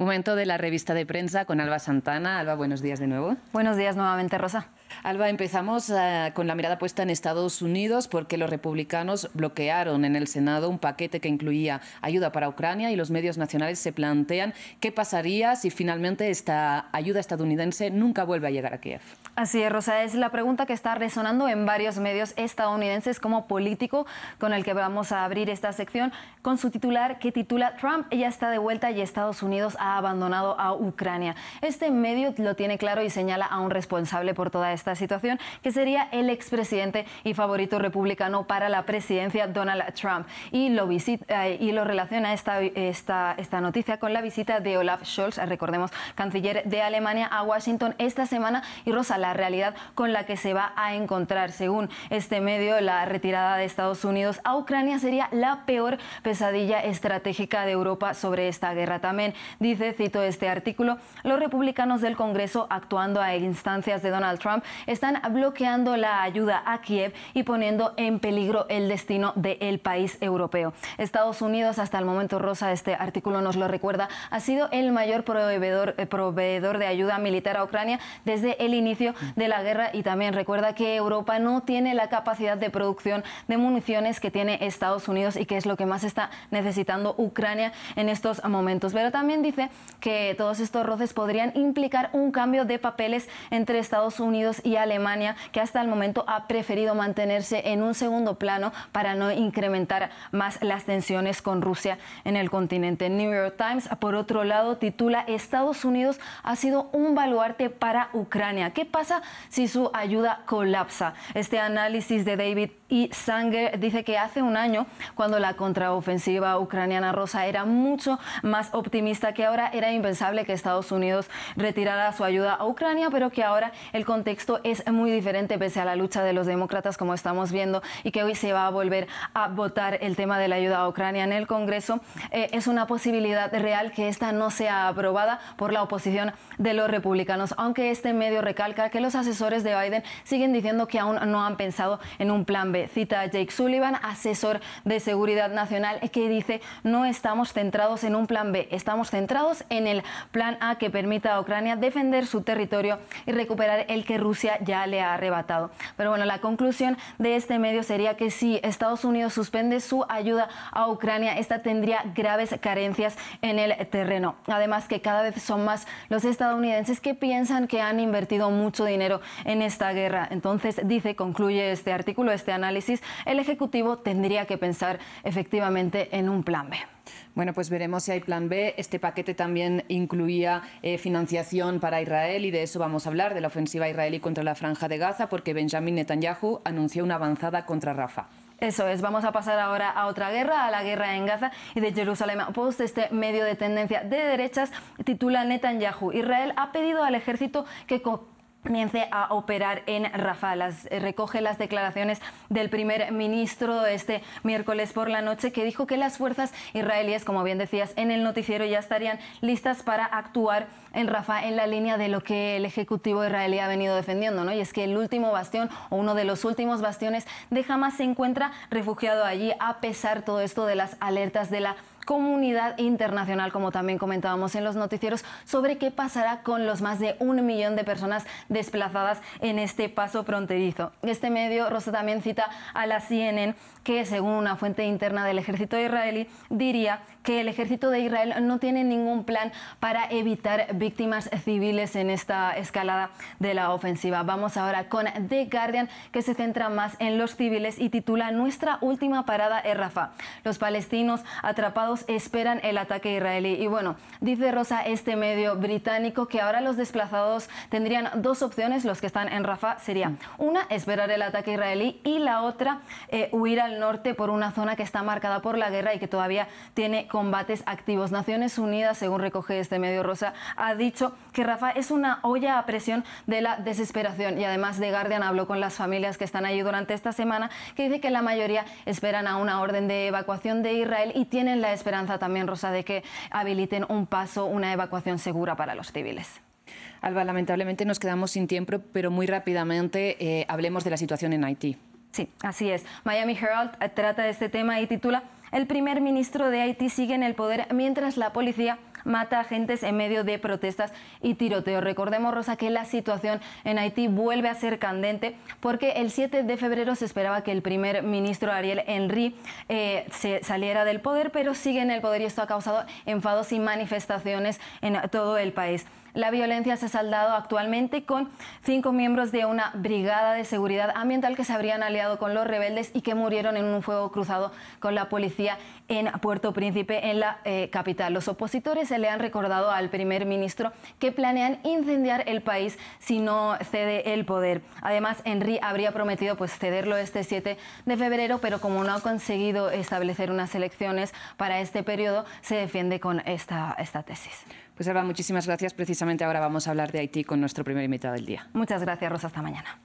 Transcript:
Momento de la revista de prensa con Alba Santana. Alba, buenos días de nuevo. Buenos días nuevamente, Rosa. Alba, empezamos eh, con la mirada puesta en Estados Unidos porque los republicanos bloquearon en el Senado un paquete que incluía ayuda para Ucrania y los medios nacionales se plantean qué pasaría si finalmente esta ayuda estadounidense nunca vuelve a llegar a Kiev. Así es, Rosa, es la pregunta que está resonando en varios medios estadounidenses como político con el que vamos a abrir esta sección con su titular que titula Trump ya está de vuelta y Estados Unidos ha abandonado a Ucrania. Este medio lo tiene claro y señala a un responsable por toda esta situación, que sería el expresidente y favorito republicano para la presidencia, Donald Trump. Y lo, visita, y lo relaciona esta, esta, esta noticia con la visita de Olaf Scholz, recordemos, canciller de Alemania, a Washington esta semana. Y Rosa, la realidad con la que se va a encontrar. Según este medio, la retirada de Estados Unidos a Ucrania sería la peor pesadilla estratégica de Europa sobre esta guerra. También dice cito este artículo, los republicanos del Congreso, actuando a instancias de Donald Trump, están bloqueando la ayuda a Kiev y poniendo en peligro el destino del país europeo. Estados Unidos, hasta el momento, Rosa, este artículo nos lo recuerda, ha sido el mayor proveedor, eh, proveedor de ayuda militar a Ucrania desde el inicio de la guerra y también recuerda que Europa no tiene la capacidad de producción de municiones que tiene Estados Unidos y que es lo que más está necesitando Ucrania en estos momentos. Pero también dice que todos estos roces podrían implicar un cambio de papeles entre Estados Unidos y Alemania, que hasta el momento ha preferido mantenerse en un segundo plano para no incrementar más las tensiones con Rusia en el continente. New York Times, por otro lado, titula Estados Unidos ha sido un baluarte para Ucrania. ¿Qué pasa si su ayuda colapsa? Este análisis de David y Sanger dice que hace un año, cuando la contraofensiva ucraniana rosa era mucho más optimista que ahora, era impensable que Estados Unidos retirara su ayuda a Ucrania, pero que ahora el contexto es muy diferente pese a la lucha de los demócratas, como estamos viendo, y que hoy se va a volver a votar el tema de la ayuda a Ucrania en el Congreso. Eh, es una posibilidad real que esta no sea aprobada por la oposición de los republicanos, aunque este medio recalca que los asesores de Biden siguen diciendo que aún no han pensado en un plan B Cita a Jake Sullivan, asesor de seguridad nacional, que dice no estamos centrados en un plan B, estamos centrados en el plan A que permita a Ucrania defender su territorio y recuperar el que Rusia ya le ha arrebatado. Pero bueno, la conclusión de este medio sería que si Estados Unidos suspende su ayuda a Ucrania, esta tendría graves carencias en el terreno. Además que cada vez son más los estadounidenses que piensan que han invertido mucho dinero en esta guerra. Entonces dice, concluye este artículo, este análisis, el Ejecutivo tendría que pensar efectivamente en un plan B. Bueno, pues veremos si hay plan B. Este paquete también incluía eh, financiación para Israel y de eso vamos a hablar, de la ofensiva israelí contra la franja de Gaza, porque Benjamin Netanyahu anunció una avanzada contra Rafa. Eso es, vamos a pasar ahora a otra guerra, a la guerra en Gaza y de Jerusalén Post, este medio de tendencia de derechas, titula Netanyahu. Israel ha pedido al ejército que comience a operar en Rafah. Eh, recoge las declaraciones del primer ministro este miércoles por la noche que dijo que las fuerzas israelíes, como bien decías en el noticiero, ya estarían listas para actuar en Rafah en la línea de lo que el Ejecutivo israelí ha venido defendiendo, ¿no? Y es que el último bastión o uno de los últimos bastiones de Hamas se encuentra refugiado allí a pesar todo esto de las alertas de la comunidad internacional, como también comentábamos en los noticieros, sobre qué pasará con los más de un millón de personas desplazadas en este paso fronterizo. Este medio, Rosa, también cita a la CNN que, según una fuente interna del ejército israelí, diría que el ejército de Israel no tiene ningún plan para evitar víctimas civiles en esta escalada de la ofensiva. Vamos ahora con The Guardian, que se centra más en los civiles y titula Nuestra última parada en Rafah. Los palestinos atrapados esperan el ataque israelí. Y bueno, dice Rosa este medio británico que ahora los desplazados tendrían dos opciones, los que están en Rafah, sería una, esperar el ataque israelí y la otra, eh, huir al norte por una zona que está marcada por la guerra y que todavía tiene combates activos. Naciones Unidas, según recoge este medio Rosa, ha dicho que Rafah es una olla a presión de la desesperación y además de Guardian habló con las familias que están allí durante esta semana que dice que la mayoría esperan a una orden de evacuación de Israel y tienen la esperanza esperanza también, Rosa, de que habiliten un paso, una evacuación segura para los civiles. Alba, lamentablemente nos quedamos sin tiempo, pero muy rápidamente eh, hablemos de la situación en Haití. Sí, así es. Miami Herald eh, trata de este tema y titula El primer ministro de Haití sigue en el poder mientras la policía mata agentes en medio de protestas y tiroteos. Recordemos, Rosa, que la situación en Haití vuelve a ser candente porque el 7 de febrero se esperaba que el primer ministro Ariel Henry eh, se saliera del poder, pero sigue en el poder y esto ha causado enfados y manifestaciones en todo el país. La violencia se ha saldado actualmente con cinco miembros de una brigada de seguridad ambiental que se habrían aliado con los rebeldes y que murieron en un fuego cruzado con la policía en Puerto Príncipe, en la eh, capital. Los opositores se le han recordado al primer ministro que planean incendiar el país si no cede el poder. Además, Henry habría prometido pues, cederlo este 7 de febrero, pero como no ha conseguido establecer unas elecciones para este periodo, se defiende con esta, esta tesis. Pues Alba, muchísimas gracias. Precisamente ahora vamos a hablar de Haití con nuestro primer invitado del día. Muchas gracias, Rosa. Hasta mañana.